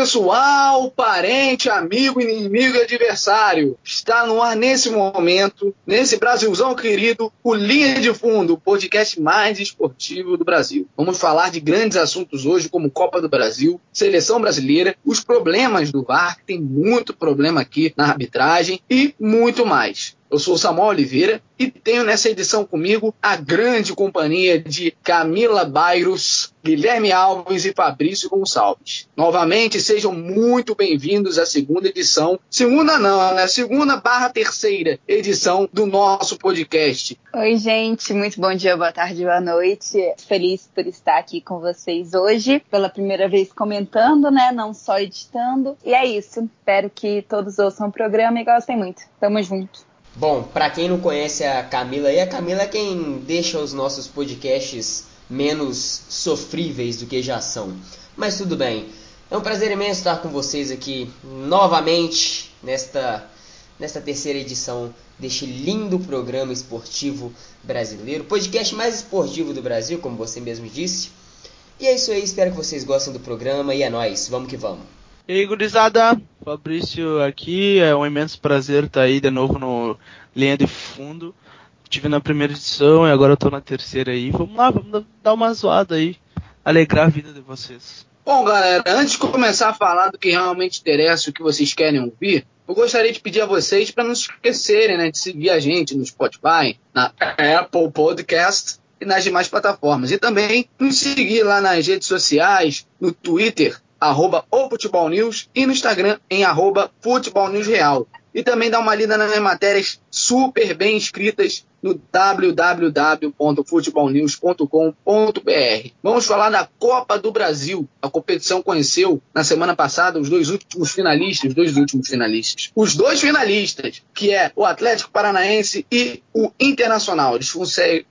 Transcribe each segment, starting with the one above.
pessoal, parente, amigo, inimigo e adversário. Está no ar nesse momento, nesse Brasilzão querido, o Linha de Fundo, o podcast mais esportivo do Brasil. Vamos falar de grandes assuntos hoje, como Copa do Brasil, Seleção Brasileira, os problemas do VAR, que tem muito problema aqui na arbitragem e muito mais. Eu sou Samuel Oliveira e tenho nessa edição comigo a grande companhia de Camila Bairros, Guilherme Alves e Fabrício Gonçalves. Novamente, sejam muito bem-vindos à segunda edição. Segunda não, né? Segunda barra terceira edição do nosso podcast. Oi, gente. Muito bom dia, boa tarde, boa noite. Feliz por estar aqui com vocês hoje. Pela primeira vez comentando, né? Não só editando. E é isso. Espero que todos ouçam o programa e gostem muito. Tamo junto. Bom, para quem não conhece a Camila, e a Camila é quem deixa os nossos podcasts menos sofríveis do que já são. Mas tudo bem. É um prazer imenso estar com vocês aqui novamente nesta nesta terceira edição deste lindo programa esportivo brasileiro, podcast mais esportivo do Brasil, como você mesmo disse. E é isso aí, espero que vocês gostem do programa e é nóis, vamos que vamos. E aí, gurizada, Fabrício aqui, é um imenso prazer estar aí de novo no Linha de Fundo. Tive na primeira edição e agora estou na terceira aí. Vamos lá, vamos dar uma zoada aí, alegrar a vida de vocês. Bom, galera, antes de começar a falar do que realmente interessa, o que vocês querem ouvir, eu gostaria de pedir a vocês para não se esquecerem né, de seguir a gente no Spotify, na Apple Podcast e nas demais plataformas. E também nos seguir lá nas redes sociais, no Twitter, arroba o Futebol News, e no Instagram em arroba Futebol News Real. E também dá uma lida nas matérias super bem escritas no www.futebolnews.com.br. Vamos falar da Copa do Brasil. A competição conheceu na semana passada os dois últimos finalistas, os dois últimos finalistas. Os dois finalistas, que é o Atlético Paranaense e o Internacional. Eles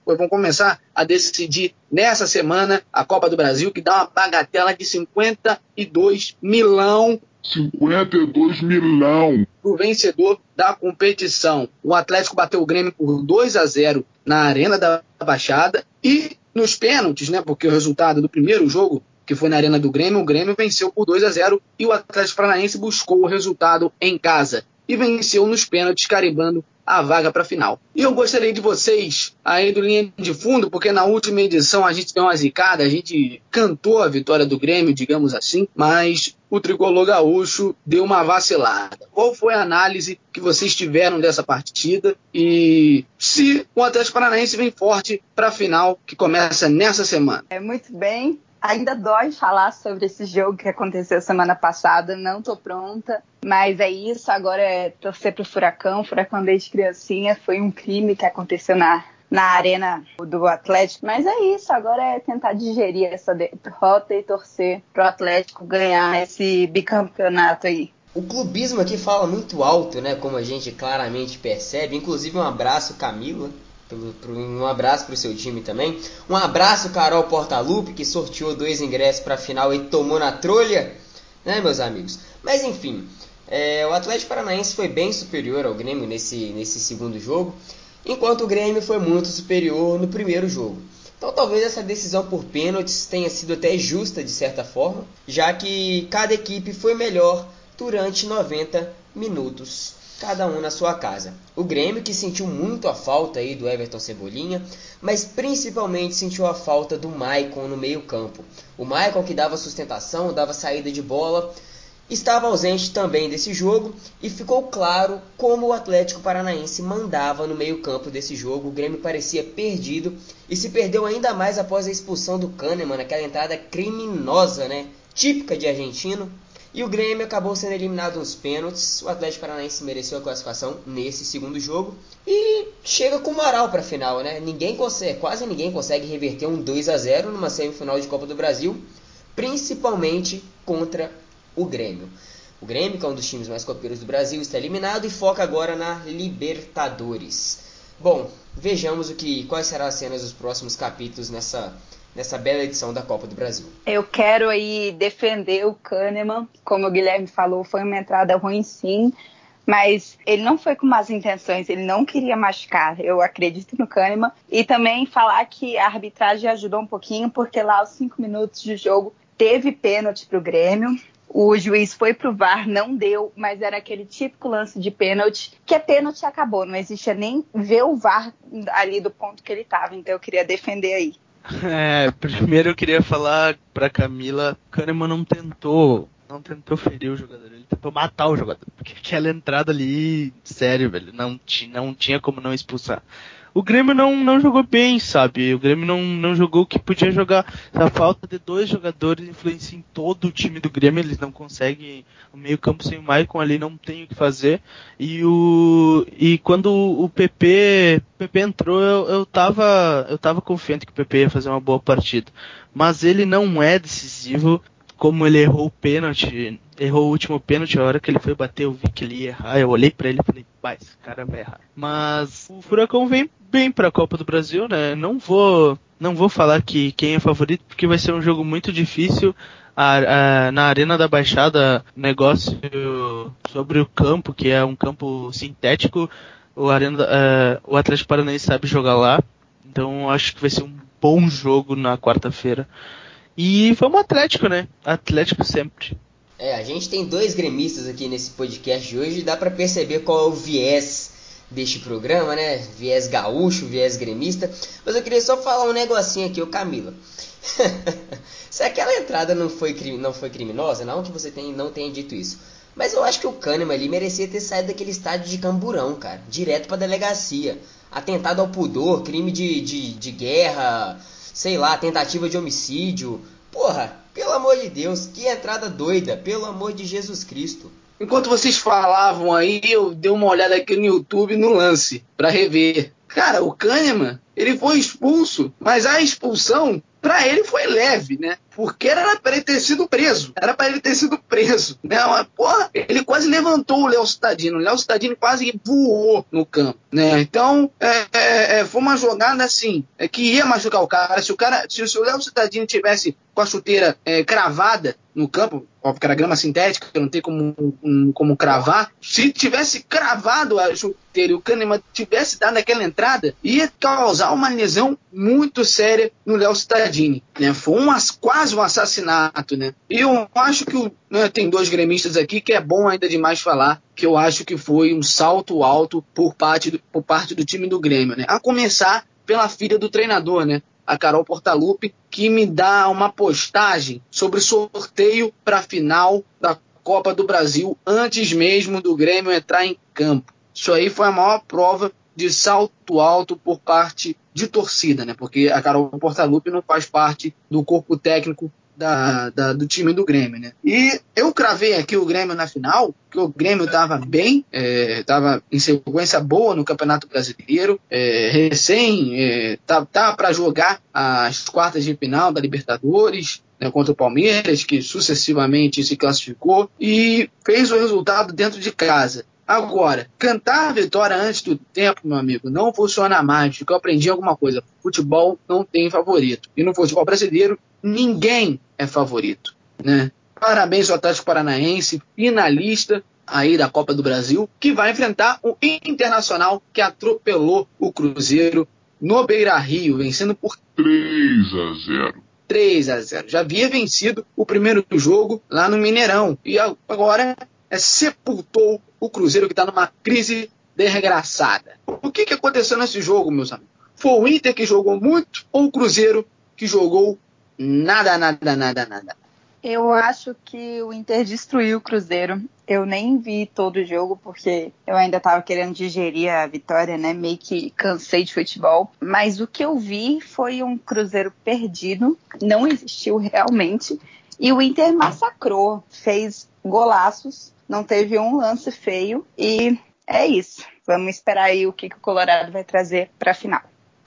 vão começar a decidir nessa semana a Copa do Brasil, que dá uma bagatela de 52 milhão 52 milhão. O vencedor da competição. O Atlético bateu o Grêmio por 2 a 0 na Arena da Baixada e nos pênaltis, né? Porque o resultado do primeiro jogo, que foi na Arena do Grêmio, o Grêmio venceu por 2 a 0 e o Atlético Paranaense buscou o resultado em casa e venceu nos pênaltis, carimbando a vaga para a final. E eu gostaria de vocês aí do linha de fundo, porque na última edição a gente deu uma zicada, a gente cantou a vitória do Grêmio, digamos assim, mas o tricolor gaúcho deu uma vacilada. Qual foi a análise que vocês tiveram dessa partida e se o Atlético Paranaense vem forte para a final que começa nessa semana? É muito bem. Ainda dói falar sobre esse jogo que aconteceu semana passada, não tô pronta, mas é isso, agora é torcer pro Furacão, Furacão desde criancinha, foi um crime que aconteceu na, na arena do Atlético, mas é isso, agora é tentar digerir essa derrota e torcer pro Atlético ganhar esse bicampeonato aí. O clubismo aqui fala muito alto, né, como a gente claramente percebe, inclusive um abraço Camila, pro, um abraço para o seu time também. Um abraço, Carol Portalupe, que sorteou dois ingressos para a final e tomou na trolha, né, meus amigos? Mas enfim, é, o Atlético Paranaense foi bem superior ao Grêmio nesse, nesse segundo jogo, enquanto o Grêmio foi muito superior no primeiro jogo. Então talvez essa decisão por pênaltis tenha sido até justa de certa forma, já que cada equipe foi melhor durante 90 minutos cada um na sua casa. O Grêmio que sentiu muito a falta aí do Everton Cebolinha, mas principalmente sentiu a falta do Maicon no meio-campo. O Maicon que dava sustentação, dava saída de bola, estava ausente também desse jogo e ficou claro como o Atlético Paranaense mandava no meio-campo desse jogo. O Grêmio parecia perdido e se perdeu ainda mais após a expulsão do Kahneman, aquela entrada criminosa, né? Típica de argentino. E o Grêmio acabou sendo eliminado nos pênaltis. O Atlético Paranaense mereceu a classificação nesse segundo jogo e chega com moral para a final, né? Ninguém consegue, quase ninguém consegue reverter um 2 a 0 numa semifinal de Copa do Brasil, principalmente contra o Grêmio. O Grêmio, que é um dos times mais copeiros do Brasil, está eliminado e foca agora na Libertadores. Bom, vejamos o que quais serão as cenas dos próximos capítulos nessa nessa bela edição da Copa do Brasil. Eu quero aí defender o Kahneman, como o Guilherme falou, foi uma entrada ruim sim, mas ele não foi com más intenções, ele não queria machucar, eu acredito no Kahneman, e também falar que a arbitragem ajudou um pouquinho, porque lá aos cinco minutos de jogo teve pênalti para o Grêmio, O juiz foi pro VAR, não deu, mas era aquele típico lance de pênalti, que é pênalti acabou, não existia nem ver o VAR ali do ponto que ele estava, então eu queria defender aí. É, primeiro eu queria falar pra Camila, Kahneman não tentou, não tentou ferir o jogador, ele tentou matar o jogador, porque aquela entrada ali, sério, velho, não, não tinha como não expulsar o Grêmio não, não jogou bem, sabe? O Grêmio não, não jogou o que podia jogar. A falta de dois jogadores influencia em todo o time do Grêmio, eles não conseguem. O meio-campo sem o Maicon ali não tem o que fazer. E o e quando o PP, PP entrou, eu, eu tava eu tava confiante que o PP ia fazer uma boa partida. Mas ele não é decisivo como ele errou o pênalti, errou o último pênalti, a hora que ele foi bater, eu vi que ele ia errar, eu olhei para ele e falei, pai, esse cara vai errar. Mas o Furacão vem bem para a Copa do Brasil, né? Não vou, não vou falar que quem é favorito, porque vai ser um jogo muito difícil. A, a, na Arena da Baixada, negócio sobre o campo, que é um campo sintético, o, Arena, uh, o Atlético Paranaense sabe jogar lá, então acho que vai ser um bom jogo na quarta-feira. E vamos Atlético, né? Atlético sempre. É, a gente tem dois gremistas aqui nesse podcast de hoje dá para perceber qual é o viés deste programa, né? Viés gaúcho, viés gremista. Mas eu queria só falar um negocinho aqui, o Camila. Se aquela entrada não foi, não foi criminosa, não que você tem, não tenha dito isso. Mas eu acho que o Kahneman ali merecia ter saído daquele estádio de Camburão, cara. Direto pra delegacia. Atentado ao pudor, crime de, de, de guerra, sei lá, tentativa de homicídio. Porra, pelo amor de Deus, que entrada doida, pelo amor de Jesus Cristo. Enquanto vocês falavam aí, eu dei uma olhada aqui no YouTube no lance para rever. Cara, o Kahneman, ele foi expulso, mas a expulsão para ele foi leve, né? Porque era para ele ter sido preso. Era para ele ter sido preso. Né? Mas, porra, ele quase levantou o Léo Cittadino. O Léo Cittadino quase voou no campo. Né? Então, é, é, é, foi uma jogada assim, é, que ia machucar o cara. Se o cara, se, se o Léo Cittadino tivesse com a chuteira é, cravada no campo, óbvio que era grama sintética, não tem como, um, como cravar. Se tivesse cravado a chuteira e o Kahneman tivesse dado aquela entrada, ia causar uma lesão muito séria no Léo Cittadini. Né? Foi um, quase um assassinato. Né? E eu acho que né, tem dois gremistas aqui que é bom ainda demais falar, que eu acho que foi um salto alto por parte do, por parte do time do Grêmio. Né? A começar pela filha do treinador, né? a Carol Portalupe, que me dá uma postagem sobre sorteio para a final da Copa do Brasil antes mesmo do Grêmio entrar em campo. Isso aí foi a maior prova de salto alto por parte de torcida, né? Porque a Carol Portalupe não faz parte do corpo técnico da, da, do time do Grêmio, né? E eu cravei aqui o Grêmio na final, que o Grêmio estava bem, estava é, em sequência boa no Campeonato Brasileiro, é, recém é, tá, tá para jogar as quartas de final da Libertadores, né, contra o Palmeiras, que sucessivamente se classificou e fez o resultado dentro de casa. Agora, cantar a vitória antes do tempo, meu amigo, não funciona mais, porque eu aprendi alguma coisa. Futebol não tem favorito. E no futebol brasileiro, ninguém é favorito. Né? Parabéns ao Atlético Paranaense, finalista aí da Copa do Brasil, que vai enfrentar o Internacional que atropelou o Cruzeiro no Beira Rio, vencendo por 3 a 0. 3 a 0. Já havia vencido o primeiro jogo lá no Mineirão e agora é, sepultou o Cruzeiro que está numa crise desgraçada. O que, que aconteceu nesse jogo, meus amigos? Foi o Inter que jogou muito ou o Cruzeiro que jogou nada, nada, nada, nada? Eu acho que o Inter destruiu o Cruzeiro. Eu nem vi todo o jogo porque eu ainda estava querendo digerir a vitória, né? Meio que cansei de futebol. Mas o que eu vi foi um Cruzeiro perdido, não existiu realmente. E o Inter massacrou, fez golaços não teve um lance feio e é isso. Vamos esperar aí o que, que o Colorado vai trazer para a final.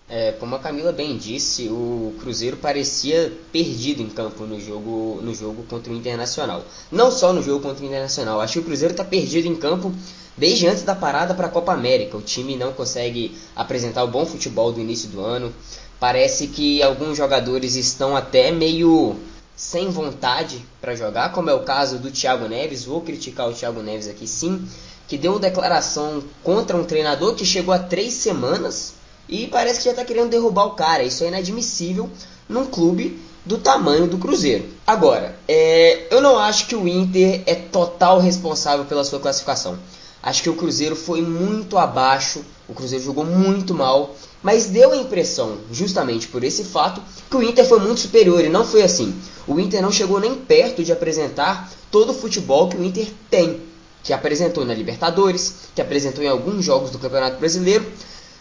É, como a Camila bem disse, o Cruzeiro parecia perdido em campo no jogo, no jogo contra o Internacional. Não só no jogo contra o Internacional, acho que o Cruzeiro está perdido em campo desde antes da parada para a Copa América. O time não consegue apresentar o bom futebol do início do ano. Parece que alguns jogadores estão até meio sem vontade para jogar, como é o caso do Thiago Neves. Vou criticar o Thiago Neves aqui sim, que deu uma declaração contra um treinador que chegou há três semanas e parece que já está querendo derrubar o cara. Isso é inadmissível num clube do tamanho do Cruzeiro. Agora, é, eu não acho que o Inter é total responsável pela sua classificação. Acho que o Cruzeiro foi muito abaixo, o Cruzeiro jogou muito mal, mas deu a impressão, justamente por esse fato, que o Inter foi muito superior e não foi assim. O Inter não chegou nem perto de apresentar todo o futebol que o Inter tem, que apresentou na Libertadores, que apresentou em alguns jogos do Campeonato Brasileiro.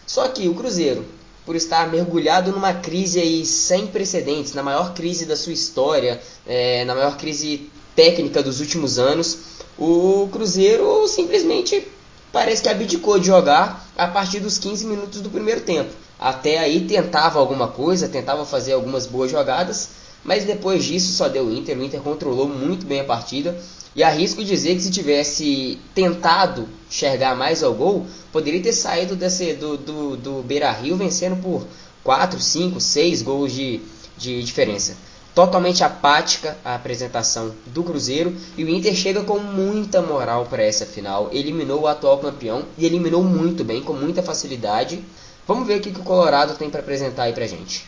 Só que o Cruzeiro por estar mergulhado numa crise aí sem precedentes, na maior crise da sua história, é, na maior crise técnica dos últimos anos, o Cruzeiro simplesmente parece que abdicou de jogar a partir dos 15 minutos do primeiro tempo. Até aí tentava alguma coisa, tentava fazer algumas boas jogadas, mas depois disso só deu Inter. O Inter controlou muito bem a partida e arrisco dizer que se tivesse tentado enxergar mais ao gol, poderia ter saído desse, do, do, do Beira Rio vencendo por 4, 5, 6 gols de, de diferença. Totalmente apática a apresentação do Cruzeiro e o Inter chega com muita moral para essa final. Eliminou o atual campeão e eliminou muito bem, com muita facilidade. Vamos ver o que, que o Colorado tem para apresentar aí pra gente.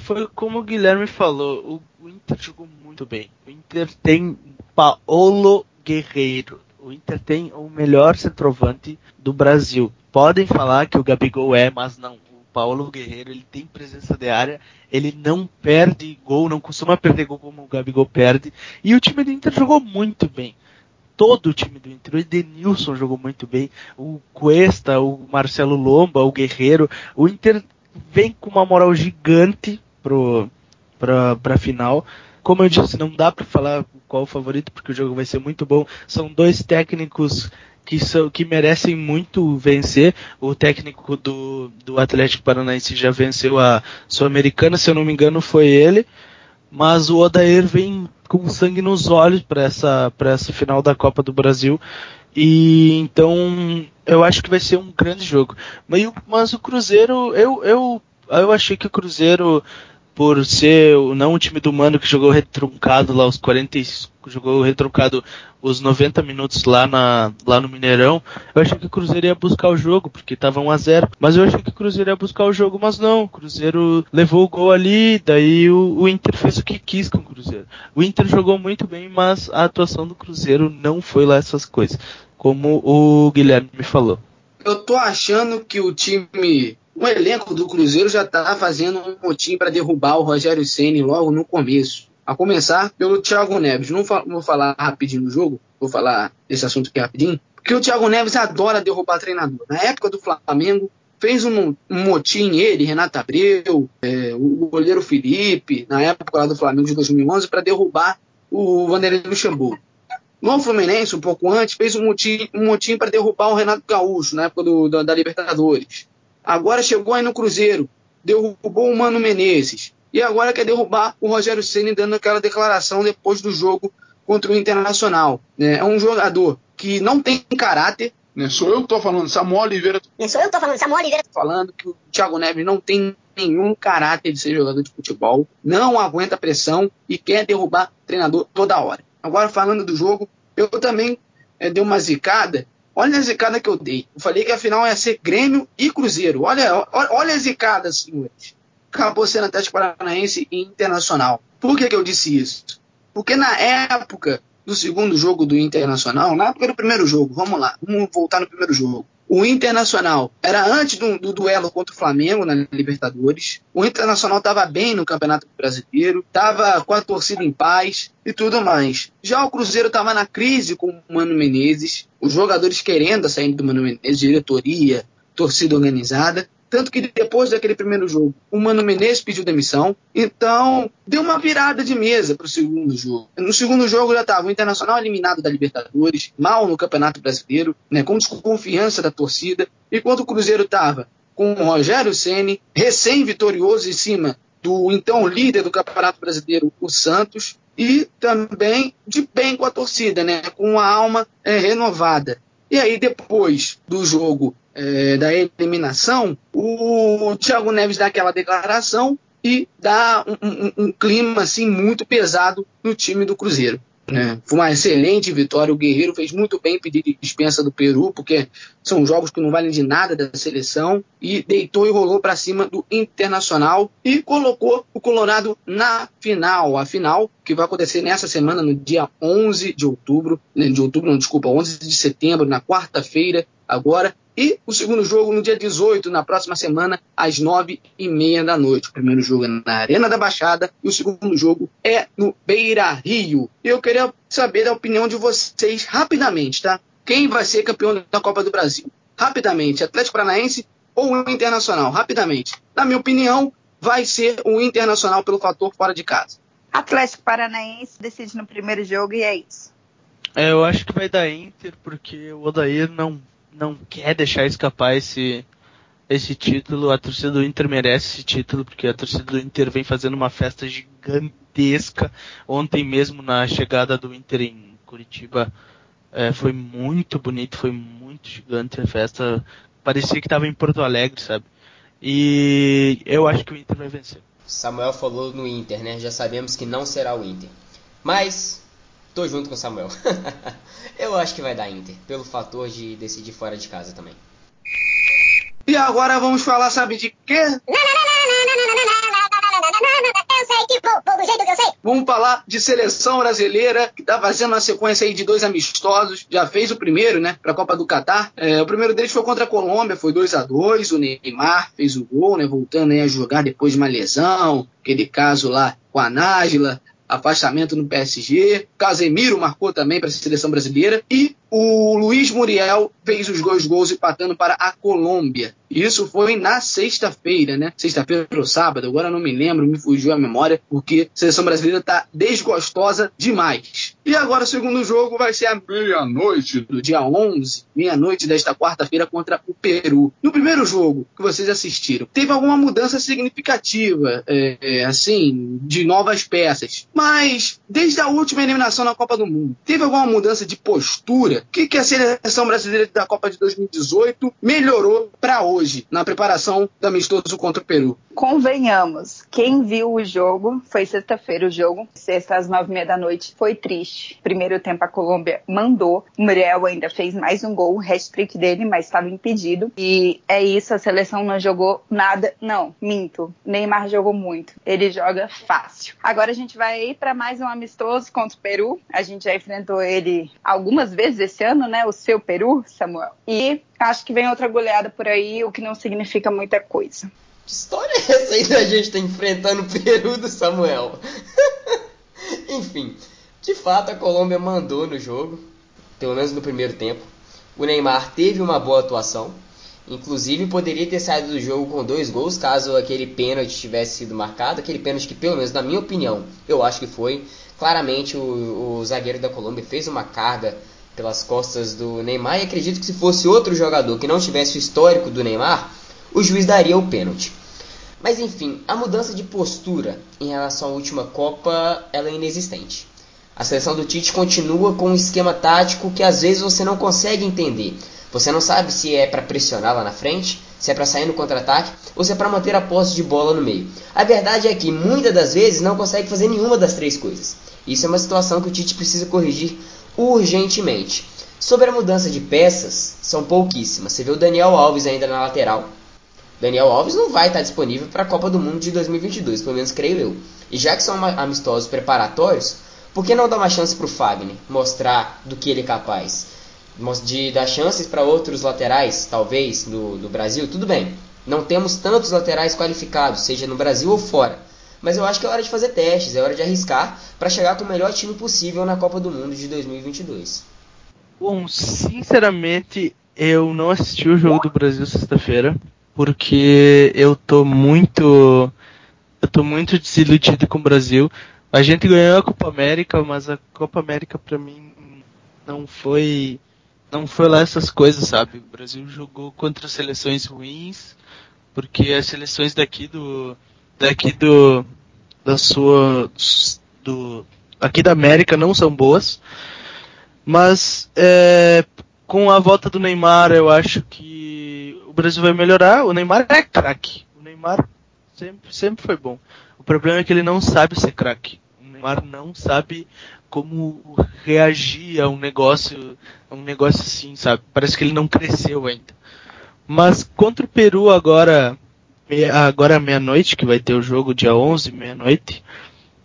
Foi como o Guilherme falou, o Inter jogou muito bem. O Inter tem Paolo Guerreiro. O Inter tem o melhor centroavante do Brasil. Podem falar que o Gabigol é, mas não. Paulo Guerreiro ele tem presença de área, ele não perde gol, não costuma perder gol como o Gabigol perde. E o time do Inter jogou muito bem. Todo o time do Inter, o Edenilson jogou muito bem, o Cuesta, o Marcelo Lomba, o Guerreiro. O Inter vem com uma moral gigante pro, pra, pra final. Como eu disse, não dá para falar qual o favorito, porque o jogo vai ser muito bom. São dois técnicos que, são, que merecem muito vencer. O técnico do, do Atlético Paranaense já venceu a Sul-Americana, se eu não me engano, foi ele. Mas o Odair vem com sangue nos olhos para essa, essa final da Copa do Brasil. E então eu acho que vai ser um grande jogo. Mas, mas o Cruzeiro, eu, eu, eu achei que o Cruzeiro por ser não um time do Mano que jogou retruncado lá os 40 jogou retruncado os 90 minutos lá na lá no Mineirão, eu achei que o Cruzeiro ia buscar o jogo, porque tava 1 a 0, mas eu achei que o Cruzeiro ia buscar o jogo, mas não, o Cruzeiro levou o gol ali, daí o, o Inter fez o que quis com o Cruzeiro. O Inter jogou muito bem, mas a atuação do Cruzeiro não foi lá essas coisas, como o Guilherme me falou. Eu tô achando que o time o elenco do Cruzeiro já está fazendo um motim para derrubar o Rogério Ceni logo no começo. A começar pelo Thiago Neves. Não vou falar rapidinho no jogo, vou falar desse assunto aqui rapidinho, porque o Thiago Neves adora derrubar treinador. Na época do Flamengo, fez um, um motim ele, Renato Abreu, é, o goleiro Felipe, na época lá do Flamengo de 2011, para derrubar o Vanderlei Luxemburgo. No Fluminense, um pouco antes, fez um motim, um motim para derrubar o Renato Gaúcho, na época do, da, da Libertadores. Agora chegou aí no Cruzeiro, derrubou o Mano Menezes. E agora quer derrubar o Rogério Ceni dando aquela declaração depois do jogo contra o Internacional. É um jogador que não tem caráter. Né? Sou eu que estou falando, Samuel Oliveira. Né? Sou eu que estou falando, Samuel Oliveira. Falando que o Thiago Neves não tem nenhum caráter de ser jogador de futebol, não aguenta pressão e quer derrubar treinador toda hora. Agora falando do jogo, eu também é, dei uma zicada Olha a zicada que eu dei. Eu falei que a final ia ser Grêmio e Cruzeiro. Olha, olha, a zicada, senhores. Acabou sendo Atlético Paranaense e Internacional. Por que, que eu disse isso? Porque na época do segundo jogo do Internacional, na época do primeiro jogo, vamos lá, vamos voltar no primeiro jogo. O Internacional era antes do, do, duelo contra o Flamengo na Libertadores. O Internacional estava bem no Campeonato Brasileiro, estava com a torcida em paz e tudo mais. Já o Cruzeiro estava na crise com o Mano Menezes, os jogadores querendo sair do Mano Menezes, diretoria, torcida organizada. Tanto que depois daquele primeiro jogo, o Mano Menezes pediu demissão. Então, deu uma virada de mesa para o segundo jogo. No segundo jogo já estava o Internacional eliminado da Libertadores, mal no Campeonato Brasileiro, né, com desconfiança da torcida. Enquanto o Cruzeiro estava com o Rogério Ceni recém-vitorioso em cima do então líder do Campeonato Brasileiro, o Santos, e também de bem com a torcida, né, com uma alma é, renovada. E aí, depois do jogo é, da eliminação, o Thiago Neves dá aquela declaração e dá um, um, um, clima assim muito pesado no time do Cruzeiro. É, foi uma excelente vitória. O Guerreiro fez muito bem pedir dispensa do Peru, porque são jogos que não valem de nada da seleção. E deitou e rolou para cima do Internacional e colocou o Colorado na final. A final que vai acontecer nessa semana, no dia 11 de outubro. Né, de outubro, não, desculpa, 11 de setembro, na quarta-feira, agora. E o segundo jogo no dia 18, na próxima semana, às nove e meia da noite. O primeiro jogo é na Arena da Baixada e o segundo jogo é no Beira Rio. Eu queria saber da opinião de vocês rapidamente, tá? Quem vai ser campeão da Copa do Brasil? Rapidamente, Atlético Paranaense ou o Internacional? Rapidamente. Na minha opinião, vai ser o Internacional pelo fator fora de casa. Atlético Paranaense decide no primeiro jogo e é isso. É, eu acho que vai dar Inter, porque o Odair não não quer deixar escapar esse esse título. A torcida do Inter merece esse título porque a torcida do Inter vem fazendo uma festa gigantesca. Ontem mesmo na chegada do Inter em Curitiba é, foi muito bonito, foi muito gigante a festa. Parecia que estava em Porto Alegre, sabe? E eu acho que o Inter vai vencer. Samuel falou no Inter, né? Já sabemos que não será o Inter. Mas Tô junto com o Samuel. eu acho que vai dar Inter, pelo fator de decidir fora de casa também. E agora vamos falar, sabe de quê? Eu sei que do jeito que eu sei. Vamos falar de seleção brasileira, que tá fazendo uma sequência aí de dois amistosos. Já fez o primeiro, né, pra Copa do Catar. É, o primeiro deles foi contra a Colômbia, foi 2 a 2 O Neymar fez o gol, né, voltando aí a jogar depois de uma lesão. Aquele caso lá com a Nájila afastamento no PSG. Casemiro marcou também para a seleção brasileira. E o Luiz Muriel fez os dois gols empatando para a Colômbia. Isso foi na sexta-feira, né? Sexta-feira ou sábado, agora não me lembro, me fugiu a memória, porque a seleção brasileira está desgostosa demais. E agora o segundo jogo vai ser a meia-noite do dia 11, meia-noite desta quarta-feira contra o Peru. No primeiro jogo que vocês assistiram, teve alguma mudança significativa, é, é, assim, de novas peças. Mas, desde a última eliminação na Copa do Mundo, teve alguma mudança de postura? O que, que a seleção brasileira da Copa de 2018 melhorou para hoje, na preparação do amistoso contra o Peru? Convenhamos, quem viu o jogo, foi sexta-feira o jogo, sexta às nove e meia da noite, foi triste. Primeiro tempo a Colômbia mandou, o Muriel ainda fez mais um gol, o hat-trick dele, mas estava impedido. E é isso, a seleção não jogou nada, não, minto. Neymar jogou muito, ele joga fácil. Agora a gente vai para mais um amistoso contra o Peru, a gente já enfrentou ele algumas vezes esse ano, né, o seu Peru, Samuel. E acho que vem outra goleada por aí, o que não significa muita coisa. Que história é essa aí da gente tá enfrentando o Peru do Samuel? Enfim, de fato a Colômbia mandou no jogo, pelo menos no primeiro tempo. O Neymar teve uma boa atuação, inclusive poderia ter saído do jogo com dois gols caso aquele pênalti tivesse sido marcado. Aquele pênalti que, pelo menos na minha opinião, eu acho que foi. Claramente o, o zagueiro da Colômbia fez uma carga pelas costas do Neymar e acredito que se fosse outro jogador que não tivesse o histórico do Neymar, o juiz daria o pênalti. Mas enfim, a mudança de postura em relação à última Copa ela é inexistente. A seleção do Tite continua com um esquema tático que às vezes você não consegue entender. Você não sabe se é para pressionar lá na frente, se é para sair no contra-ataque ou se é para manter a posse de bola no meio. A verdade é que muitas das vezes não consegue fazer nenhuma das três coisas. Isso é uma situação que o Tite precisa corrigir urgentemente. Sobre a mudança de peças, são pouquíssimas. Você vê o Daniel Alves ainda na lateral, Daniel Alves não vai estar disponível para a Copa do Mundo de 2022, pelo menos creio eu. E já que são amistosos preparatórios, por que não dar uma chance para o Fagner mostrar do que ele é capaz? De dar chances para outros laterais, talvez, do, do Brasil? Tudo bem. Não temos tantos laterais qualificados, seja no Brasil ou fora. Mas eu acho que é hora de fazer testes, é hora de arriscar para chegar com o melhor time possível na Copa do Mundo de 2022. Bom, sinceramente, eu não assisti o jogo do Brasil sexta-feira porque eu tô muito eu tô muito desiludido com o Brasil. A gente ganhou a Copa América, mas a Copa América para mim não foi não foi lá essas coisas, sabe? O Brasil jogou contra seleções ruins, porque as seleções daqui do daqui do da sua do aqui da América não são boas. Mas é, com a volta do Neymar, eu acho que o Brasil vai melhorar. O Neymar é craque. O Neymar sempre, sempre foi bom. O problema é que ele não sabe ser craque. O Neymar não sabe como reagir a um negócio, a um negócio assim, sabe? Parece que ele não cresceu ainda. Mas contra o Peru agora, agora meia-noite, que vai ter o jogo dia 11, meia-noite,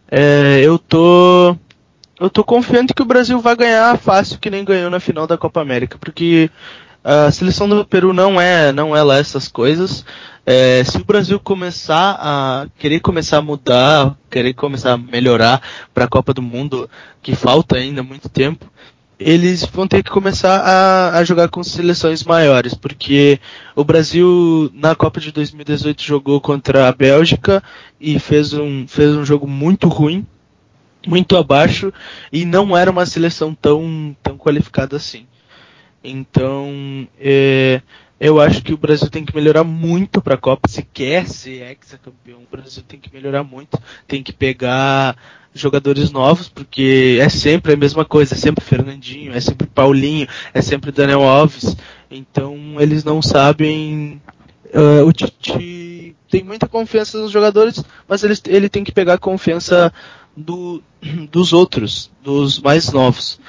é, eu tô eu tô confiante que o Brasil vai ganhar fácil que nem ganhou na final da Copa América, porque a seleção do Peru não é não é lá essas coisas. É, se o Brasil começar a querer começar a mudar, querer começar a melhorar para a Copa do Mundo, que falta ainda muito tempo, eles vão ter que começar a, a, jogar com seleções maiores, porque o Brasil na Copa de 2018 jogou contra a Bélgica e fez um, fez um jogo muito ruim, muito abaixo, e não era uma seleção tão, tão qualificada assim. Então, é, eu acho que o Brasil tem que melhorar muito para a Copa. Se quer ser ex-campeão, o Brasil tem que melhorar muito. Tem que pegar jogadores novos, porque é sempre a mesma coisa. É sempre Fernandinho, é sempre Paulinho, é sempre Daniel Alves. Então eles não sabem. Uh, o Tite tem muita confiança nos jogadores, mas ele, ele tem que pegar a confiança do, dos outros, dos mais novos.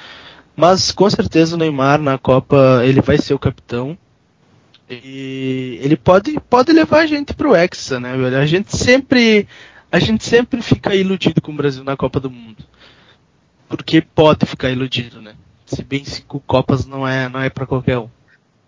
Mas com certeza o Neymar na Copa ele vai ser o capitão. E ele pode, pode levar a gente pro Hexa, né, velho? A gente sempre a gente sempre fica iludido com o Brasil na Copa do Mundo. Porque pode ficar iludido, né? Se bem cinco Copas não é não é para qualquer um.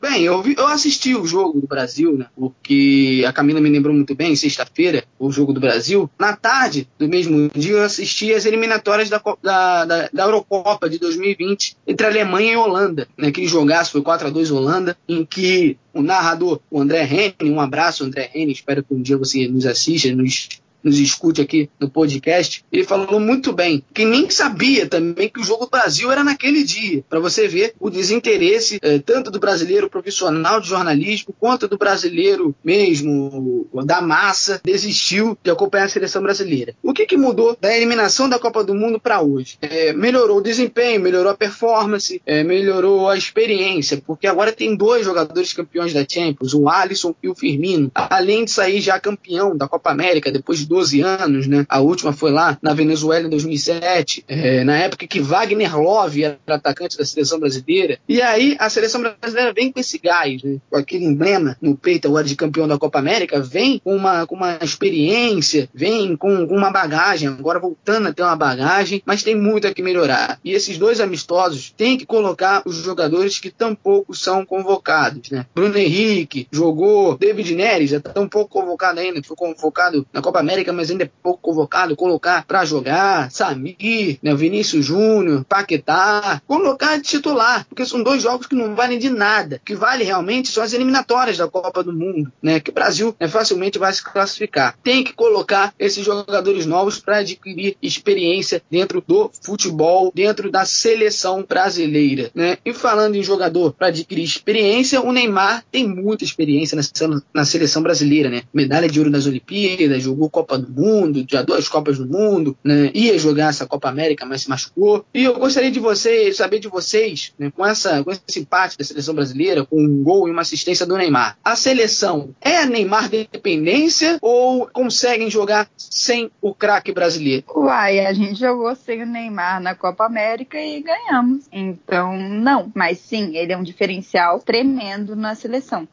Bem, eu, vi, eu assisti o jogo do Brasil, né? Porque a Camila me lembrou muito bem, sexta-feira, o jogo do Brasil. Na tarde do mesmo dia, eu assisti as eliminatórias da, da, da, da Eurocopa de 2020 entre Alemanha e Holanda. Né? Aquele jogaço foi 4 a 2 Holanda, em que o narrador, o André Henning, um abraço, André Henning, espero que um dia você nos assista, nos nos escute aqui no podcast, ele falou muito bem que nem sabia também que o jogo do Brasil era naquele dia, para você ver o desinteresse eh, tanto do brasileiro profissional de jornalismo quanto do brasileiro mesmo da massa desistiu de acompanhar a seleção brasileira. O que, que mudou da eliminação da Copa do Mundo para hoje? É, melhorou o desempenho, melhorou a performance, é, melhorou a experiência, porque agora tem dois jogadores campeões da Champions, o Alisson e o Firmino, além de sair já campeão da Copa América depois de 12 anos, né? A última foi lá na Venezuela em 2007, é, na época que Wagner Love era atacante da seleção brasileira. E aí a seleção brasileira vem com esse gás, né? com aquele emblema no peito agora de campeão da Copa América, vem com uma, com uma experiência, vem com, com uma bagagem, agora voltando a ter uma bagagem, mas tem muito a que melhorar. E esses dois amistosos têm que colocar os jogadores que tampouco são convocados, né? Bruno Henrique jogou, David Neres já tão pouco convocado ainda, foi convocado na Copa América Mas ainda é pouco convocado, colocar para jogar, Samir, né, Vinícius Júnior, Paquetá, colocar titular, porque são dois jogos que não valem de nada. Que vale realmente são as eliminatórias da Copa do Mundo, né, que o Brasil né, facilmente vai se classificar. Tem que colocar esses jogadores novos para adquirir experiência dentro do futebol, dentro da seleção brasileira, né? E falando em jogador para adquirir experiência, o Neymar tem muita experiência na, na seleção brasileira, né? Medalha de ouro nas Olimpíadas, jogou Copa Copa do Mundo, já duas Copas do Mundo, né? Ia jogar essa Copa América, mas se machucou. E eu gostaria de vocês, saber de vocês, né, com, essa, com esse empate da seleção brasileira, com um gol e uma assistência do Neymar. A seleção é a Neymar dependência ou conseguem jogar sem o craque brasileiro? Uai, a gente jogou sem o Neymar na Copa América e ganhamos. Então, não. Mas sim, ele é um diferencial tremendo na seleção.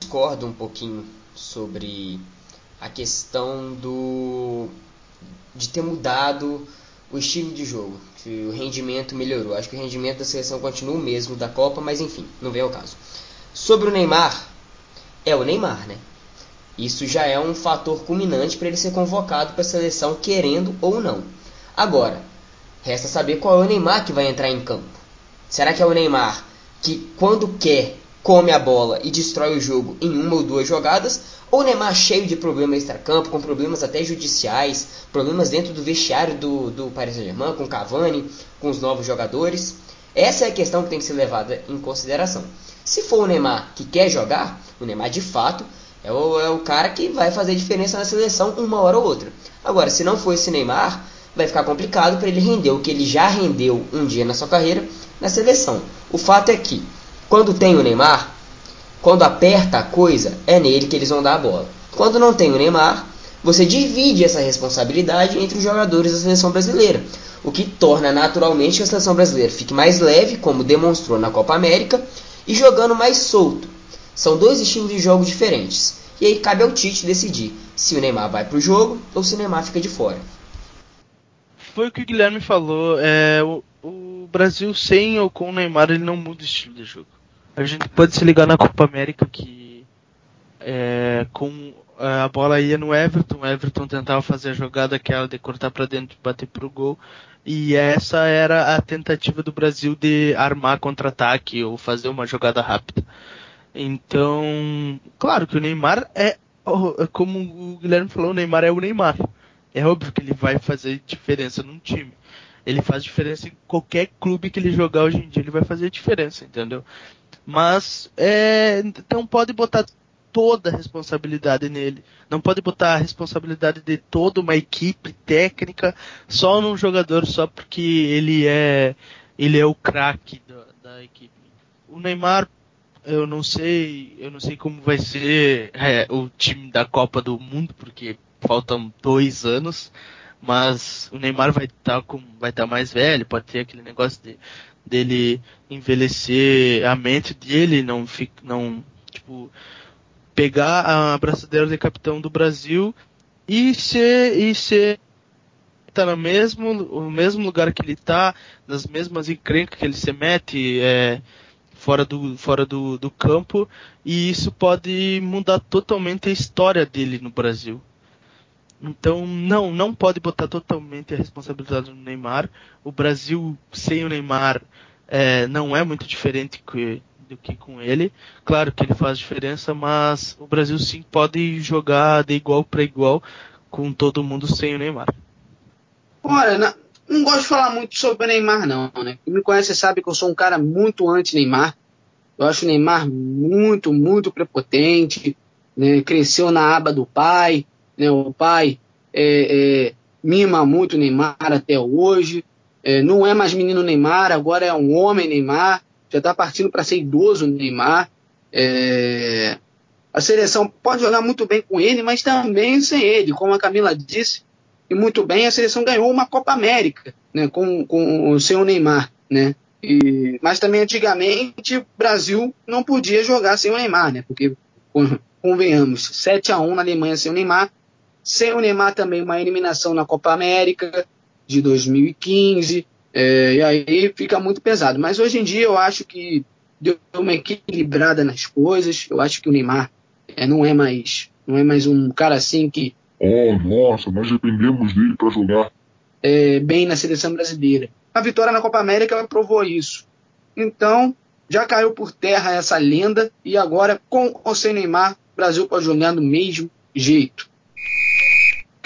Discordo um pouquinho sobre a questão do de ter mudado o estilo de jogo, que o rendimento melhorou. Acho que o rendimento da seleção continua o mesmo da Copa, mas enfim, não vem ao caso. Sobre o Neymar, é o Neymar, né? Isso já é um fator culminante para ele ser convocado para a seleção, querendo ou não. Agora, resta saber qual é o Neymar que vai entrar em campo. Será que é o Neymar que, quando quer, come a bola e destrói o jogo em uma ou duas jogadas? O Neymar cheio de problemas extra-campo, com problemas até judiciais, problemas dentro do vestiário do, do Paris Saint-Germain, com Cavani, com os novos jogadores. Essa é a questão que tem que ser levada em consideração. Se for o Neymar que quer jogar, o Neymar de fato é o, é o cara que vai fazer diferença na seleção uma hora ou outra. Agora, se não for esse Neymar, vai ficar complicado para ele render o que ele já rendeu um dia na sua carreira na seleção. O fato é que, quando tem o Neymar, quando aperta a coisa, é nele que eles vão dar a bola. Quando não tem o Neymar, você divide essa responsabilidade entre os jogadores da seleção brasileira. o que torna naturalmente que a seleção brasileira fique mais leve, como demonstrou na Copa América, e jogando mais solto. São dois estilos de jogo diferentes. E aí cabe ao Tite decidir se o Neymar vai para o jogo ou se o Neymar fica de fora. Foi o que o Guilherme falou. É, o, o Brasil sem ou com o Neymar ele não muda o estilo de jogo. A gente pode se ligar na Copa América que é, com a bola ia no Everton, o Everton tentava fazer a jogada aquela de cortar para dentro e bater pro gol. E essa era a tentativa do Brasil de armar contra-ataque ou fazer uma jogada rápida. Então, claro que o Neymar é, como o Guilherme falou, o Neymar é o Neymar. É óbvio que ele vai fazer diferença num time. Ele faz diferença em qualquer clube que ele jogar hoje em dia, ele vai fazer diferença, entendeu? Mas é, então pode botar toda a responsabilidade nele. Não pode botar a responsabilidade de toda uma equipe técnica só num jogador só porque ele é ele é o craque da, da, equipe. O Neymar, eu não sei, eu não sei como vai ser é, o time da Copa do Mundo porque faltam dois anos, mas o Neymar vai estar tá com, vai estar tá mais velho, pode ter aquele negócio de, dele envelhecer a mente dele, não fica, não tipo pegar a braçadeira de capitão do Brasil e ser e ser tá no mesmo o mesmo lugar que ele tá, nas mesmas encrencas que ele se mete é, fora do fora do, do campo e isso pode mudar totalmente a história dele no Brasil. Então não não pode botar totalmente a responsabilidade no Neymar. O Brasil sem o Neymar é, não é muito diferente que do que com ele. Claro que ele faz diferença, mas o Brasil sim pode jogar de igual para igual com todo mundo sem o Neymar. Olha, não, não gosto de falar muito sobre o Neymar, não. Né? Quem me conhece sabe que eu sou um cara muito anti-Neymar. Eu acho o Neymar muito, muito prepotente. Né? Cresceu na aba do pai. Né? O pai é, é, mima muito o Neymar até hoje. É, não é mais menino Neymar, agora é um homem Neymar já está partindo para ser idoso Neymar. É, a seleção pode jogar muito bem com ele, mas também sem ele, como a Camila disse, e muito bem, a seleção ganhou uma Copa América, né, com, com o Neymar, né? E, mas também antigamente o Brasil não podia jogar sem o Neymar, né? Porque convenhamos, 7 a 1 na Alemanha sem o Neymar, sem o Neymar também uma eliminação na Copa América de 2015, é, e aí fica muito pesado. Mas hoje em dia eu acho que deu uma equilibrada nas coisas. Eu acho que o Neymar é, não é mais não é mais um cara assim que. Oh, nossa, nós dependemos dele para jogar. É, bem na seleção brasileira. A vitória na Copa América provou isso. Então, já caiu por terra essa lenda e agora, com ou sem Neymar, o Brasil pode jogar do mesmo jeito.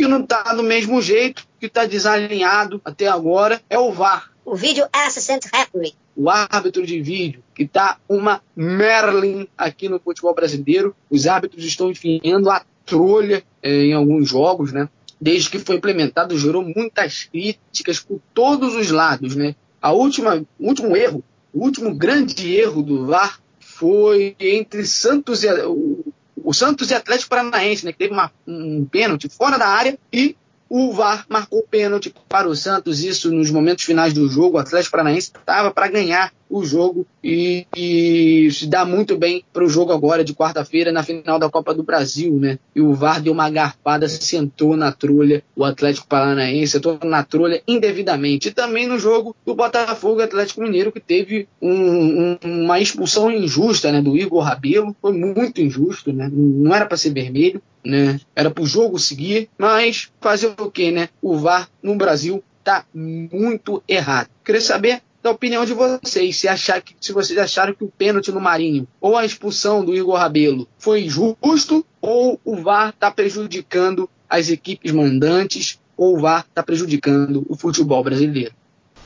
Que não está do mesmo jeito que está desalinhado até agora é o VAR. O Video Assistant Referee. O árbitro de vídeo, que está uma Merlin aqui no futebol brasileiro. Os árbitros estão enfiando a trolha é, em alguns jogos, né? Desde que foi implementado, gerou muitas críticas por todos os lados, né? A última, o último erro, o último grande erro do VAR foi entre Santos e o, o Santos e Atlético Paranaense, né? Que teve uma, um pênalti fora da área e o VAR marcou pênalti para o Santos, isso nos momentos finais do jogo. O Atlético Paranaense estava para ganhar o jogo e, e se dá muito bem para o jogo agora de quarta-feira na final da Copa do Brasil, né? E o VAR deu uma garfada, sentou na trolha, o Atlético Paranaense sentou na trolha indevidamente. E também no jogo do Botafogo Atlético Mineiro, que teve um, um, uma expulsão injusta, né? Do Igor Rabelo, foi muito injusto, né? Não era para ser vermelho, né? Era para o jogo seguir, mas fazer o que, né? O VAR no Brasil tá muito errado. Queria saber da opinião de vocês. Se, achar que, se vocês acharam que o pênalti no Marinho ou a expulsão do Igor Rabelo foi justo ou o VAR está prejudicando as equipes mandantes ou o VAR está prejudicando o futebol brasileiro.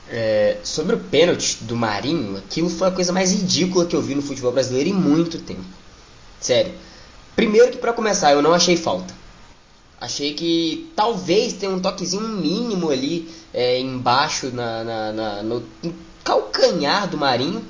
É, sobre o pênalti do Marinho, aquilo foi a coisa mais ridícula que eu vi no futebol brasileiro em muito tempo. Sério. Primeiro que para começar, eu não achei falta. Achei que talvez tenha um toquezinho mínimo ali é, embaixo na, na, na, no calcanhar do Marinho.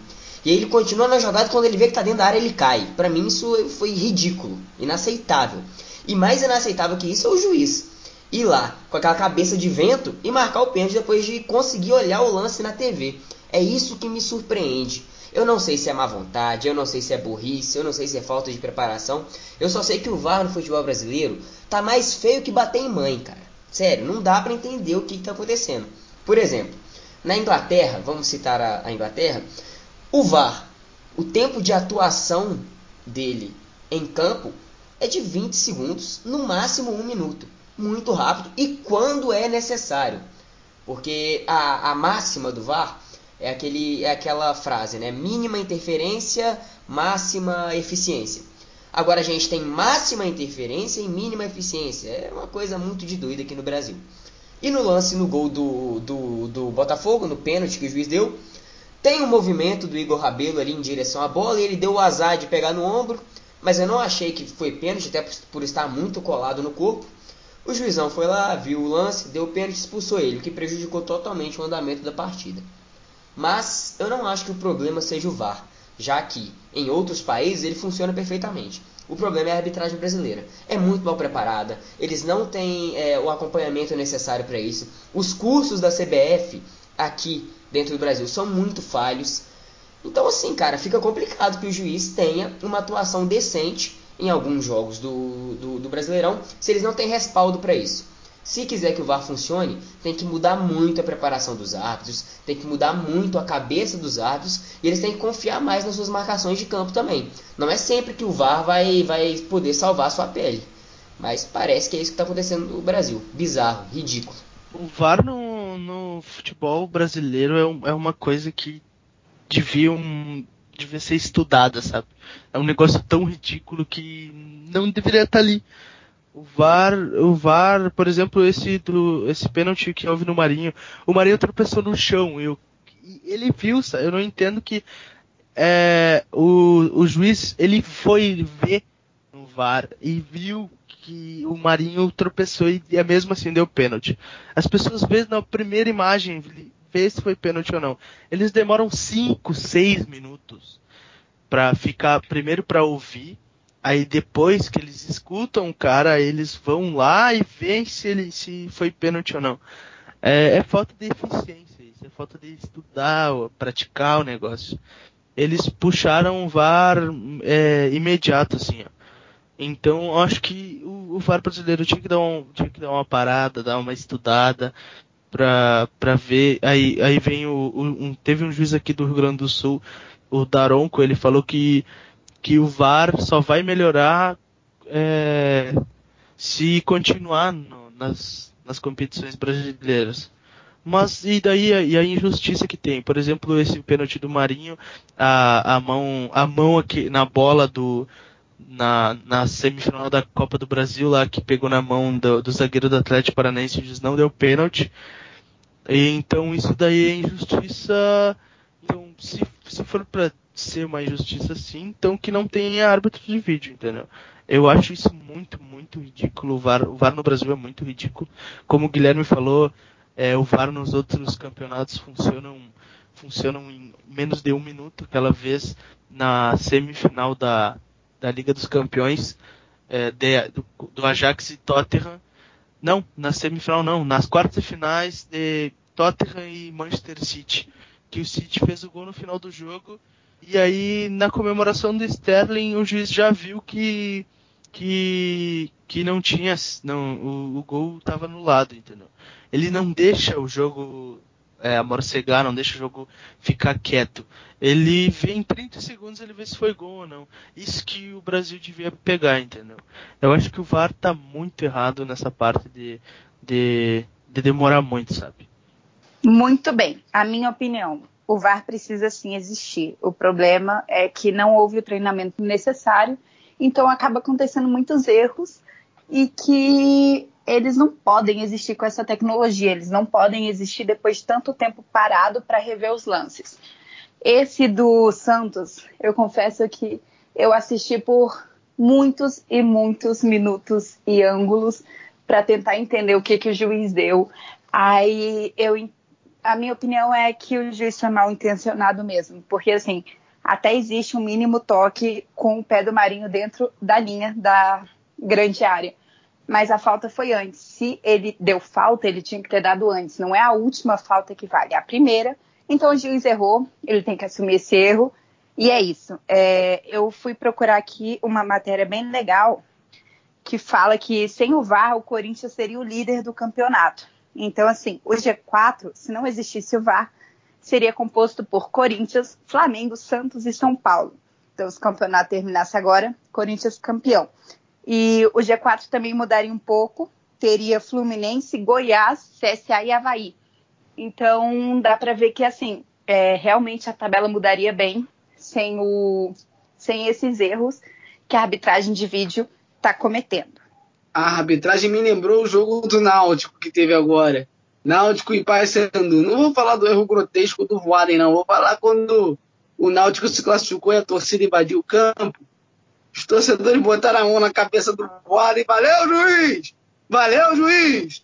E aí ele continua na jogada quando ele vê que tá dentro da área ele cai. Para mim isso foi ridículo, inaceitável. E mais inaceitável que isso é o juiz. ir lá com aquela cabeça de vento e marcar o pênalti depois de conseguir olhar o lance na TV. É isso que me surpreende. Eu não sei se é má vontade, eu não sei se é burrice, eu não sei se é falta de preparação. Eu só sei que o VAR no futebol brasileiro tá mais feio que bater em mãe, cara. Sério, não dá para entender o que, está acontecendo. Por exemplo, na Inglaterra, vamos citar a, a Inglaterra, o VAR, o tempo de atuação dele em campo é de 20 segundos, no máximo um minuto. Muito rápido e quando é necessário. Porque a, a máxima do VAR é, aquele, é aquela frase, né? Mínima interferência, máxima eficiência. Agora a gente tem máxima interferência e mínima eficiência. É uma coisa muito de doida aqui no Brasil. E no lance no gol do, do, do Botafogo, no pênalti que o juiz deu, tem um movimento do Igor Rabelo ali em direção à bola e ele deu o azar de pegar no ombro, mas eu não achei que foi pênalti, até por estar muito colado no corpo. O juizão foi lá, viu o lance, deu o pênalti e expulsou ele, o que prejudicou totalmente o andamento da partida. Mas eu não acho que o problema seja o VAR, já que em outros países ele funciona perfeitamente. O problema é a arbitragem brasileira. É muito mal preparada, eles não têm é, o acompanhamento necessário para isso. Os cursos da CBF aqui dentro do Brasil são muito falhos. Então, assim, cara, fica complicado que o juiz tenha uma atuação decente em alguns jogos do, do, do Brasileirão se eles não têm respaldo para isso. Se quiser que o VAR funcione, tem que mudar muito a preparação dos árbitros, tem que mudar muito a cabeça dos árbitros e eles têm que confiar mais nas suas marcações de campo também. Não é sempre que o VAR vai, vai poder salvar a sua pele. Mas parece que é isso que está acontecendo no Brasil. Bizarro, ridículo. O VAR no, no futebol brasileiro é, um, é uma coisa que devia, um, devia ser estudada, sabe? É um negócio tão ridículo que não deveria estar ali. O VAR, o VAR, por exemplo, esse do esse pênalti que houve no Marinho, o Marinho tropeçou no chão, eu ele viu, eu não entendo que é, o, o juiz ele foi ver no VAR e viu que o Marinho tropeçou e, e mesmo assim deu pênalti. As pessoas vêem na primeira imagem vê se foi pênalti ou não. Eles demoram 5, 6 minutos para ficar primeiro para ouvir Aí depois que eles escutam o cara, eles vão lá e veem se ele se foi pênalti ou não. É, é falta de eficiência isso, é falta de estudar, praticar o negócio. Eles puxaram o VAR é, imediato, assim, ó. Então, acho que o, o VAR brasileiro tinha que dar, um, tinha que dar uma parada, dar uma estudada pra, pra ver. Aí, aí vem o, o um, teve um juiz aqui do Rio Grande do Sul, o Daronco, ele falou que que o VAR só vai melhorar é, se continuar no, nas, nas competições brasileiras. Mas e daí a, e a injustiça que tem? Por exemplo, esse pênalti do Marinho, a, a mão a mão aqui na bola do na, na semifinal da Copa do Brasil lá que pegou na mão do, do zagueiro do Atlético Paranaense e não deu pênalti. E, então isso daí é injustiça. Então se, se for para ser uma injustiça assim, então que não tenha árbitro de vídeo, entendeu? Eu acho isso muito, muito ridículo. O VAR, o VAR no Brasil é muito ridículo. Como o Guilherme falou, é, o VAR nos outros campeonatos funcionam, funcionam em menos de um minuto. Aquela vez na semifinal da, da Liga dos Campeões, é, de, do, do Ajax e Tottenham. Não, na semifinal não, nas quartas finais de Tottenham e Manchester City. Que o City fez o gol no final do jogo e aí, na comemoração do Sterling, o juiz já viu que que, que não tinha. Não, o, o gol estava anulado, entendeu? Ele não deixa o jogo é, amorcegar, não deixa o jogo ficar quieto. Ele vê em 30 segundos, ele vê se foi gol ou não. Isso que o Brasil devia pegar, entendeu? Eu acho que o VAR tá muito errado nessa parte de, de, de demorar muito, sabe? Muito bem, a minha opinião o VAR precisa sim existir. O problema é que não houve o treinamento necessário, então acaba acontecendo muitos erros e que eles não podem existir com essa tecnologia, eles não podem existir depois de tanto tempo parado para rever os lances. Esse do Santos, eu confesso que eu assisti por muitos e muitos minutos e ângulos para tentar entender o que, que o juiz deu. Aí eu a minha opinião é que o juiz foi mal intencionado mesmo, porque assim, até existe um mínimo toque com o pé do Marinho dentro da linha da grande área. mas a falta foi antes. Se ele deu falta, ele tinha que ter dado antes. Não é a última falta que vale, é a primeira. Então o juiz errou, ele tem que assumir esse erro. E é isso. É, eu fui procurar aqui uma matéria bem legal que fala que sem o VAR o Corinthians seria o líder do campeonato. Então, assim, o G4, se não existisse o VAR, seria composto por Corinthians, Flamengo, Santos e São Paulo. Então, se o campeonato terminasse agora, Corinthians campeão. E o G4 também mudaria um pouco, teria Fluminense, Goiás, CSA e Havaí. Então, dá para ver que, assim, é, realmente a tabela mudaria bem sem, o, sem esses erros que a arbitragem de vídeo está cometendo. A arbitragem me lembrou o jogo do Náutico que teve agora. Náutico e Paysandu. Não vou falar do erro grotesco do Voaden, não. Vou falar quando o Náutico se classificou e a torcida invadiu o campo. Os torcedores botaram a mão na cabeça do Voaden. Valeu, juiz! Valeu, juiz!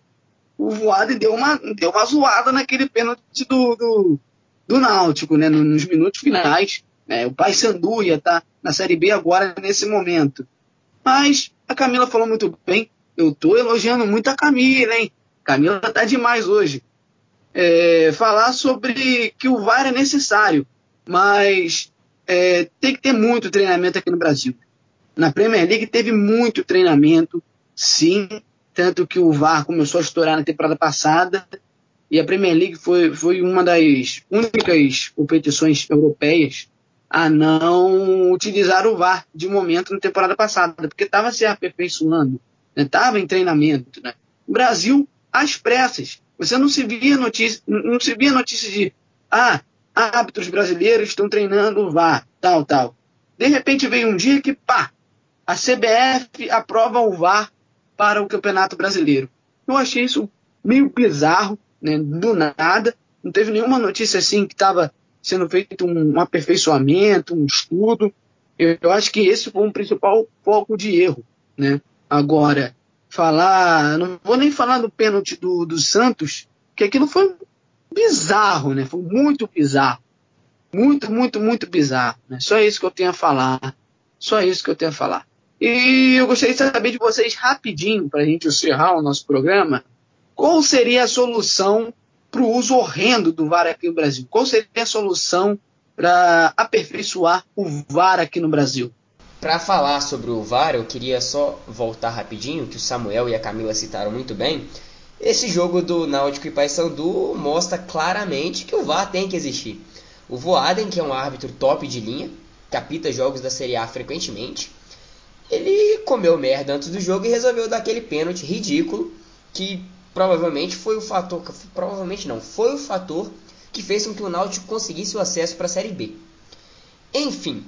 O Voaden deu uma, deu uma zoada naquele pênalti do, do, do Náutico, né? Nos minutos finais. É, o Paysandu ia estar tá na Série B agora, nesse momento. Mas a Camila falou muito bem. Eu tô elogiando muito a Camila, hein? Camila tá demais hoje. É, falar sobre que o VAR é necessário, mas é, tem que ter muito treinamento aqui no Brasil. Na Premier League teve muito treinamento, sim, tanto que o VAR começou a estourar na temporada passada e a Premier League foi, foi uma das únicas competições europeias a não utilizar o VAR de momento na temporada passada, porque estava se aperfeiçoando, estava né? em treinamento. Né? Brasil, às pressas, você não se via notícia, não se via notícia de ah, árbitros brasileiros estão treinando o VAR, tal, tal. De repente veio um dia que, pá, a CBF aprova o VAR para o Campeonato Brasileiro. Eu achei isso meio bizarro, né? do nada. Não teve nenhuma notícia assim que estava sendo feito um, aperfeiçoamento, um estudo. Eu, eu, acho que esse foi um principal foco de erro, né? Agora, falar, não vou nem falar do pênalti do, do Santos, que aquilo foi bizarro, né? Foi muito bizarro. Muito, muito, muito bizarro. Né? Só isso que eu tenho a falar. Só isso que eu tenho a falar. E eu gostaria de saber de vocês rapidinho, para a gente encerrar o nosso programa, qual seria a solução para o uso horrendo do VAR aqui no Brasil? Qual seria a solução para aperfeiçoar o VAR aqui no Brasil? Para falar sobre o VAR, eu queria só voltar rapidinho, que o Samuel e a Camila citaram muito bem. Esse jogo do Náutico e Paysandu mostra claramente que o VAR tem que existir. O Voaden, que é um árbitro top de linha, capita jogos da Série A frequentemente, ele comeu merda antes do jogo e resolveu dar aquele pênalti ridículo que provavelmente foi o fator, provavelmente não, foi o fator que fez com que o Náutico conseguisse o acesso para a Série B. Enfim,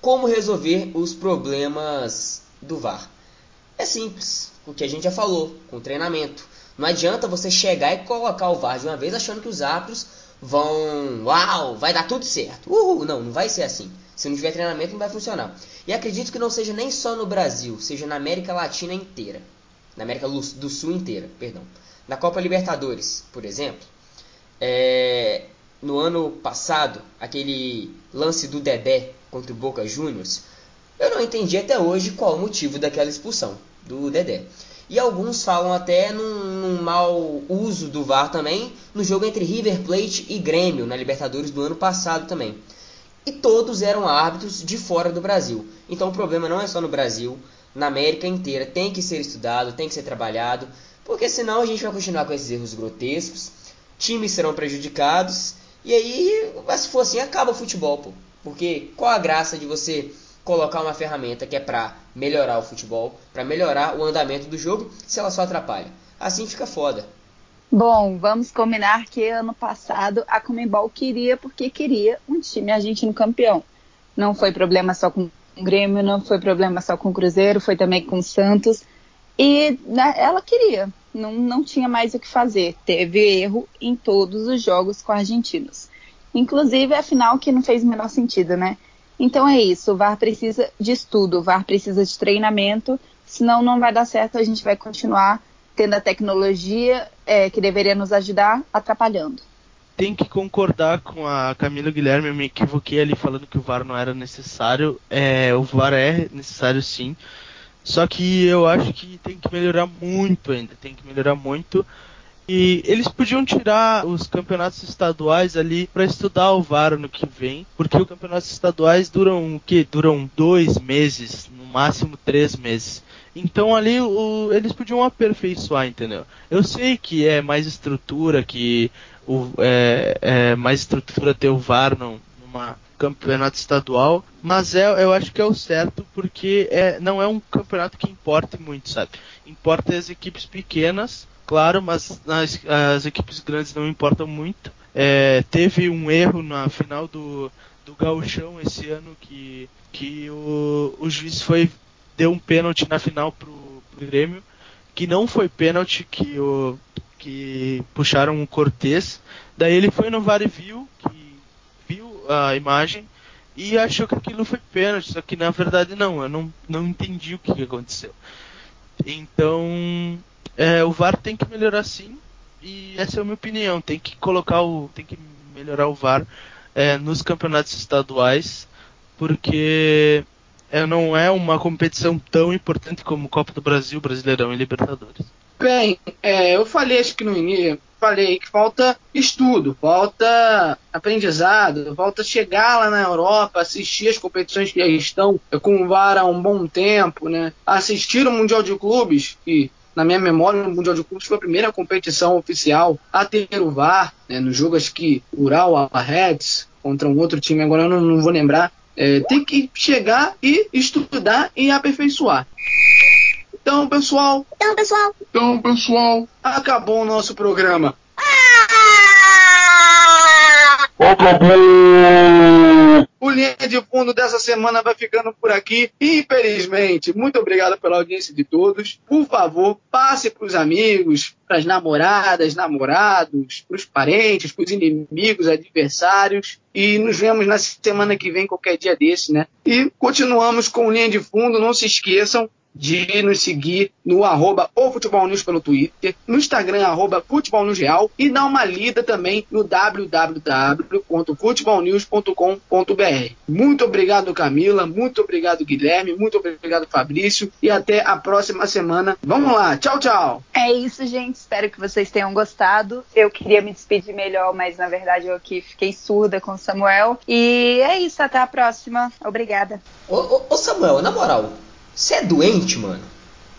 como resolver os problemas do VAR? É simples, o que a gente já falou, com treinamento. Não adianta você chegar e colocar o VAR de uma vez achando que os árbitros vão, uau, vai dar tudo certo. Uhul, não, não vai ser assim. Se não tiver treinamento não vai funcionar. E acredito que não seja nem só no Brasil, seja na América Latina inteira na América do Sul inteira, perdão. Na Copa Libertadores, por exemplo, é, no ano passado, aquele lance do Dedé contra o Boca Juniors, eu não entendi até hoje qual o motivo daquela expulsão do Dedé. E alguns falam até num, num mau uso do VAR também no jogo entre River Plate e Grêmio na Libertadores do ano passado também. E todos eram árbitros de fora do Brasil. Então o problema não é só no Brasil, na América inteira tem que ser estudado, tem que ser trabalhado, porque senão a gente vai continuar com esses erros grotescos, times serão prejudicados, e aí, se for assim, acaba o futebol, pô. Porque qual a graça de você colocar uma ferramenta que é para melhorar o futebol, para melhorar o andamento do jogo, se ela só atrapalha? Assim fica foda. Bom, vamos combinar que ano passado a Comembol queria porque queria um time argentino campeão. Não foi problema só com o Grêmio, não foi problema só com o Cruzeiro, foi também com o Santos. E né, ela queria, não, não tinha mais o que fazer. Teve erro em todos os jogos com argentinos. Inclusive a final que não fez o menor sentido, né? Então é isso, o VAR precisa de estudo, o VAR precisa de treinamento, senão não vai dar certo, a gente vai continuar tendo a tecnologia é, que deveria nos ajudar atrapalhando tem que concordar com a Camila Guilherme, eu me equivoquei ali falando que o VAR não era necessário. É, o VAR é necessário sim. Só que eu acho que tem que melhorar muito ainda, tem que melhorar muito. E eles podiam tirar os campeonatos estaduais ali para estudar o VAR no que vem, porque os campeonatos estaduais duram o que? Duram dois meses, no máximo três meses. Então ali o, eles podiam aperfeiçoar, entendeu? Eu sei que é mais estrutura, que o, é, é mais estrutura ter o VAR no, numa campeonato estadual, mas é, eu acho que é o certo porque é, não é um campeonato que importe muito, sabe? Importa as equipes pequenas claro, mas as, as equipes grandes não importam muito. É, teve um erro na final do, do Gauchão esse ano que, que o, o juiz foi deu um pênalti na final pro, pro Grêmio, que não foi pênalti, que, o, que puxaram o Cortez. Daí ele foi no VAR e viu, que, viu a imagem e achou que aquilo foi pênalti, só que na verdade não, eu não, não entendi o que aconteceu. Então é, o VAR tem que melhorar sim, e essa é a minha opinião. Tem que colocar o. tem que melhorar o VAR é, nos campeonatos estaduais, porque é, não é uma competição tão importante como Copa do Brasil, Brasileirão e Libertadores. Bem, é, eu falei acho que no início, falei que falta estudo, falta aprendizado, falta chegar lá na Europa, assistir as competições que já estão com o VAR há um bom tempo, né? Assistir o Mundial de Clubes, que na minha memória, o Mundial de Clubes foi a primeira competição oficial a ter o VAR, né, no jogo acho que Ural Reds contra um outro time, agora eu não, não vou lembrar. É, tem que chegar e estudar e aperfeiçoar. Então, pessoal. Então, pessoal. Então, pessoal. Acabou o nosso programa. Acabou! O Linha de Fundo dessa semana vai ficando por aqui. Infelizmente, muito obrigado pela audiência de todos. Por favor, passe para os amigos, para as namoradas, namorados, para os parentes, para os inimigos, adversários. E nos vemos na semana que vem, qualquer dia desse, né? E continuamos com o Linha de Fundo. Não se esqueçam, de nos seguir no arroba o Futebol News pelo Twitter, no Instagram, arroba Futebol News Real, e dar uma lida também no www.futebolnews.com.br. Muito obrigado, Camila, muito obrigado, Guilherme, muito obrigado, Fabrício, e até a próxima semana. Vamos lá, tchau, tchau! É isso, gente, espero que vocês tenham gostado. Eu queria me despedir melhor, mas na verdade eu aqui fiquei surda com o Samuel. E é isso, até a próxima. Obrigada. Ô, ô, ô Samuel, na moral, você é doente, mano?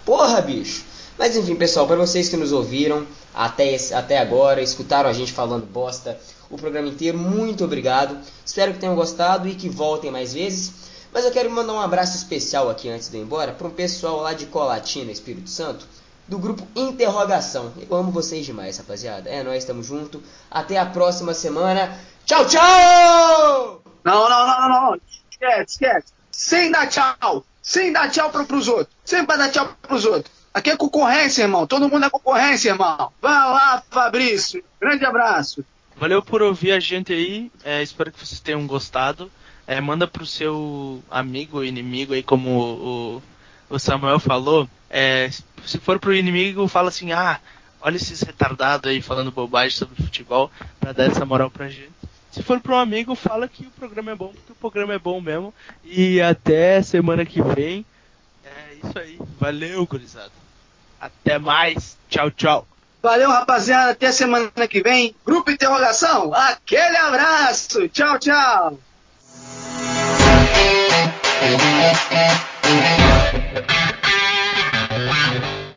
Porra, bicho. Mas enfim, pessoal, para vocês que nos ouviram até, até agora, escutaram a gente falando bosta o programa inteiro, muito obrigado. Espero que tenham gostado e que voltem mais vezes. Mas eu quero mandar um abraço especial aqui antes de ir embora para um pessoal lá de Colatina, Espírito Santo, do grupo Interrogação. Eu amo vocês demais, rapaziada. É, nós estamos junto. Até a próxima semana. Tchau, tchau! Não, não, não, não, não. Esquece, esquece. Sem dar tchau. Sem dar tchau para pros outros. Sem dar tchau pros outros. Aqui é concorrência, irmão. Todo mundo é concorrência, irmão. Vai lá, Fabrício. Grande abraço. Valeu por ouvir a gente aí. É, espero que vocês tenham gostado. É, manda pro seu amigo inimigo aí, como o, o Samuel falou. É, se for pro inimigo, fala assim: ah, olha esses retardados aí falando bobagem sobre futebol, pra dar essa moral pra gente. Se for para um amigo, fala que o programa é bom, porque o programa é bom mesmo. E até semana que vem. É isso aí. Valeu, gurizada. Até mais. Tchau, tchau. Valeu, rapaziada. Até semana que vem. Grupo Interrogação. Aquele abraço. Tchau, tchau.